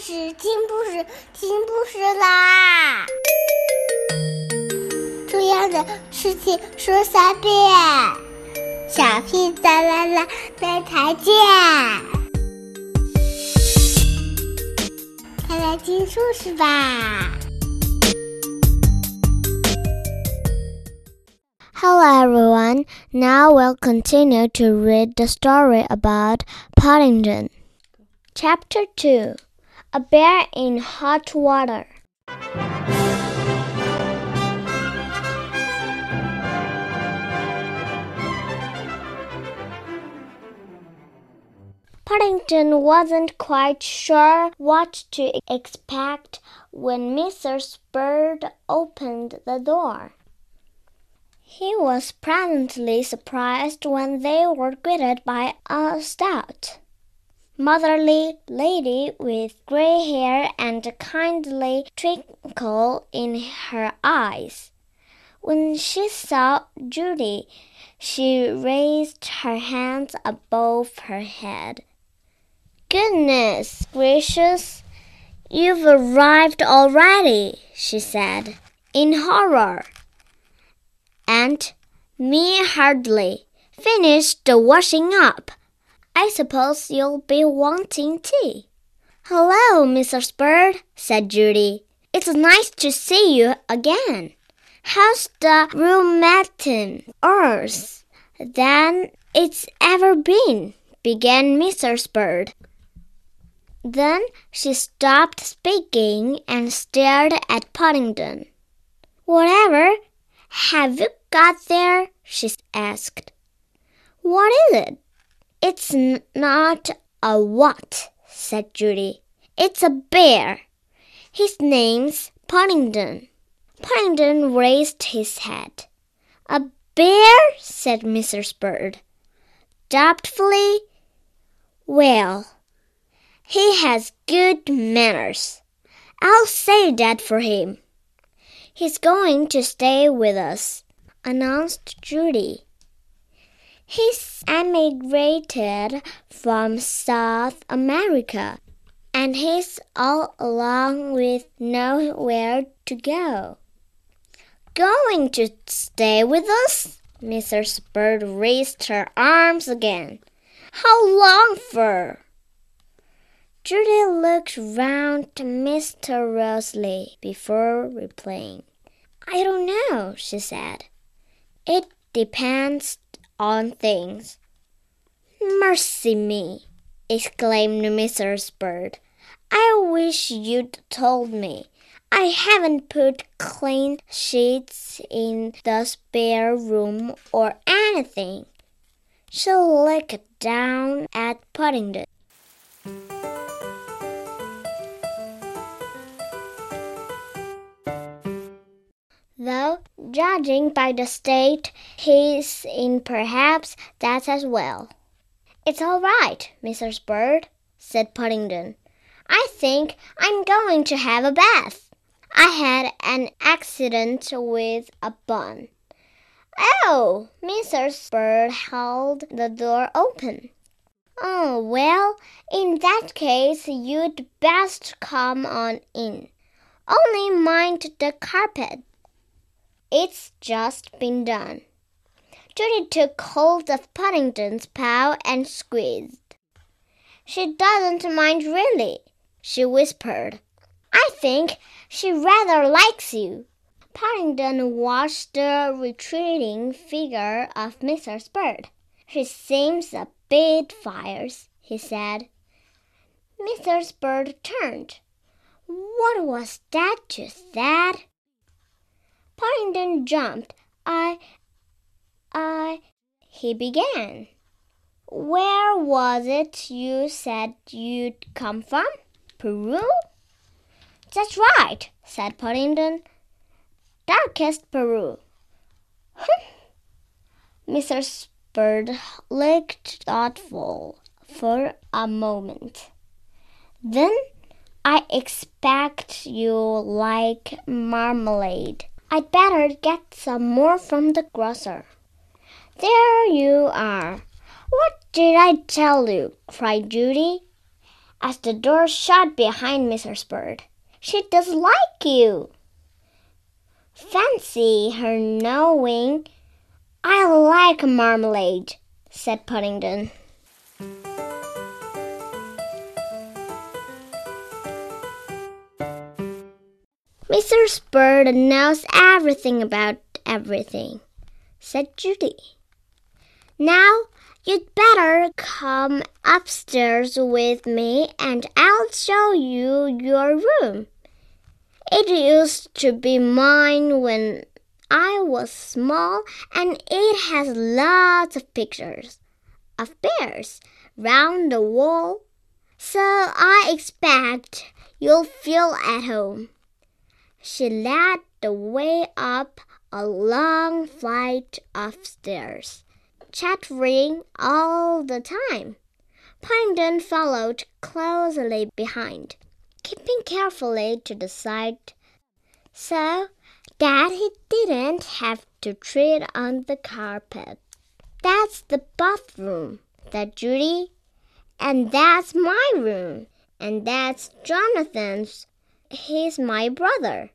事，听故事，听故事啦！重要的事情说三遍，小屁哒啦啦，明天见！快来听故事吧！Hello everyone. Now we'll continue to read the story about Paddington. Chapter 2 A Bear in Hot Water. Paddington wasn't quite sure what to expect when Mrs. Bird opened the door. He was pleasantly surprised when they were greeted by a stout, motherly lady with gray hair and a kindly twinkle in her eyes. When she saw Judy, she raised her hands above her head. Goodness gracious, you've arrived already, she said, in horror. And me hardly finished the washing up. I suppose you'll be wanting tea. Hello, Mrs. Bird, said Judy. It's nice to see you again. How's the rheumatism worse than it's ever been? began Mrs. Bird. Then she stopped speaking and stared at Paddington. Whatever have you got there? she asked. What is it? It's not a what, said Judy. It's a bear. His name's Paddington. Paddington raised his head. A bear? said Mrs. Bird. Doubtfully. Well, he has good manners. I'll say that for him. He's going to stay with us, announced Judy. He's emigrated from South America, and he's all along with nowhere to go. Going to stay with us? Mrs. Bird raised her arms again. How long for? Judy looked round mysteriously before replying. I don't know, she said. It depends on things. Mercy me! exclaimed Mrs. Bird. I wish you'd told me. I haven't put clean sheets in the spare room or anything. She looked down at Paddington. Judging by the state he's in, perhaps that's as well. It's all right, Mrs. Bird, said Paddington. I think I'm going to have a bath. I had an accident with a bun. Oh, Mrs. Bird held the door open. Oh, well, in that case, you'd best come on in. Only mind the carpet. It's just been done. Judy took hold of Paddington's paw and squeezed. She doesn't mind really, she whispered. I think she rather likes you. Paddington watched the retreating figure of Mrs. Bird. She seems a bit fierce, he said. Mrs. Bird turned. What was that you said? Paddington jumped. I, I, he began. Where was it you said you'd come from? Peru? That's right, said Paddington. Darkest Peru. Mrs. Bird looked thoughtful for a moment. Then I expect you like marmalade. I'd better get some more from the grocer. There you are. What did I tell you? cried Judy. as the door shut behind Mrs. Bird. She does like you. Fancy her knowing I like marmalade, said Paddington. Mrs. Bird knows everything about everything, said Judy. Now you'd better come upstairs with me and I'll show you your room. It used to be mine when I was small, and it has lots of pictures of bears round the wall, so I expect you'll feel at home. She led the way up a long flight of stairs, chattering all the time. Paddington followed closely behind keeping carefully to the side so that he didn't have to tread on the carpet. That's the bathroom, said Judy. And that's my room. And that's Jonathan's. He's my brother.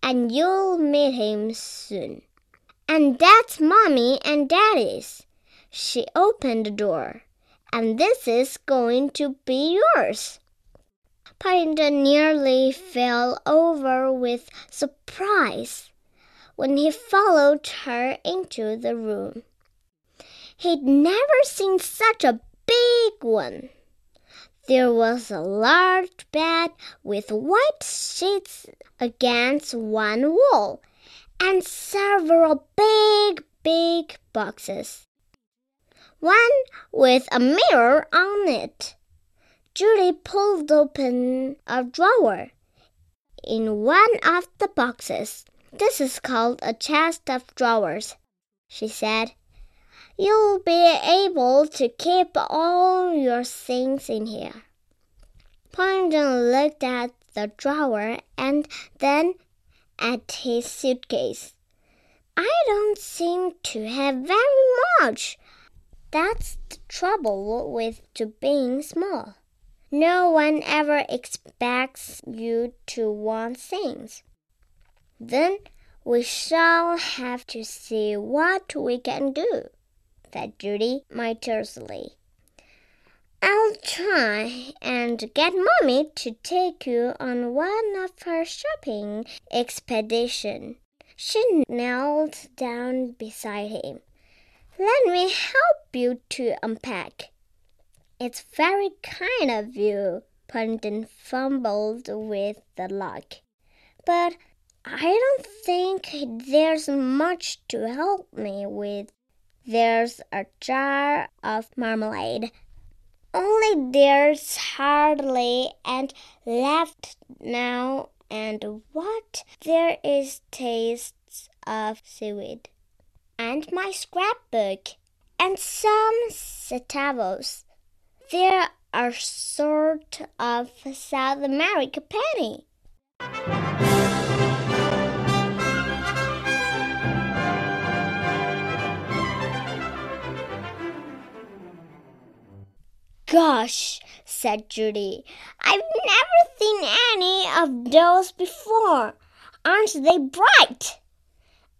And you'll meet him soon. And that's Mommy and Daddy's. She opened the door. And this is going to be yours. Paddington nearly fell over with surprise when he followed her into the room. He'd never seen such a big one. There was a large bed with white sheets against one wall and several big, big boxes. One with a mirror on it. Judy pulled open a drawer in one of the boxes. This is called a chest of drawers, she said. You'll be able to keep all your things in here. Paddington looked at the drawer and then at his suitcase. I don't seem to have very much. That's the trouble with to being small. No one ever expects you to want things. Then we shall have to see what we can do, said Judy miserly. I'll try and get Mommy to take you on one of her shopping expeditions. She knelt down beside him. Let me help you to unpack. It's very kind of you, Paddington fumbled with the lock. But I don't think there's much to help me with. There's a jar of marmalade. Only there's hardly any left now, and what there is tastes of seaweed. And my scrapbook, and some centavos. There are sort of South America penny. Gosh, said Judy, I've never seen any of those before. Aren't they bright?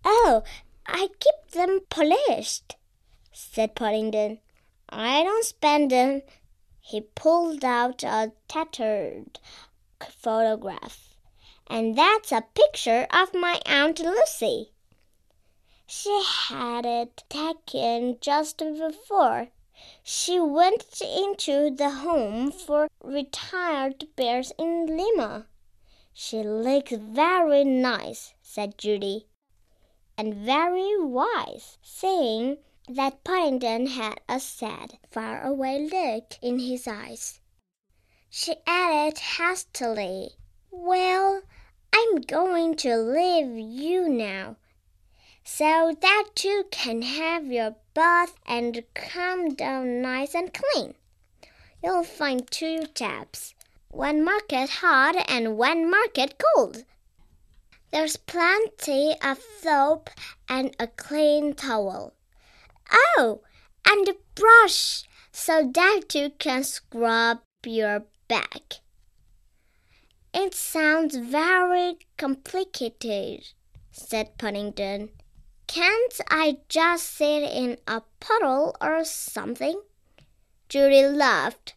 Oh, I keep them polished, said Paddington. I don't spend them he pulled out a tattered photograph. And that's a picture of my Aunt Lucy. She had it taken just before she went into the home for retired bears in Lima. She looks very nice, said Judy, and very wise, saying that Paddington had a sad, far-away look in his eyes. She added hastily, Well, I'm going to leave you now, so that you can have your bath and come down nice and clean. You'll find two taps, one market hot and one market cold. There's plenty of soap and a clean towel. Oh, and a brush so that you can scrub your back. It sounds very complicated, said Paddington. Can't I just sit in a puddle or something? Judy laughed.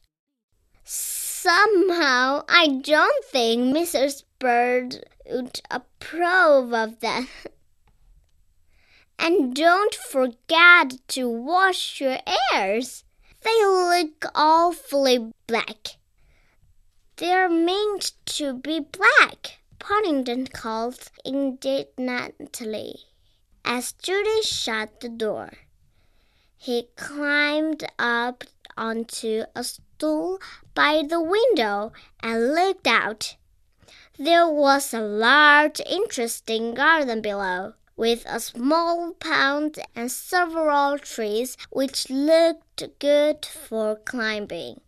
Somehow, I don't think Mrs. Bird would approve of that. and don't forget to wash your ears. They look awfully black. They're meant to be black, Paddington called indignantly as Judy shut the door. He climbed up onto a stool by the window and looked out. There was a large, interesting garden below, with a small pond and several trees which looked good for climbing.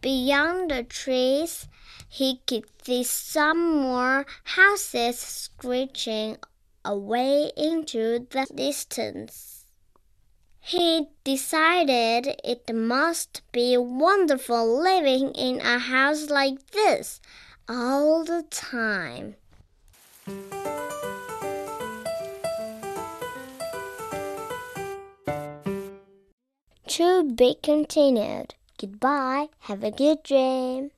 Beyond the trees, he could see some more houses screeching away into the distance. He decided it must be wonderful living in a house like this all the time. To be continued. Goodbye. Have a good dream.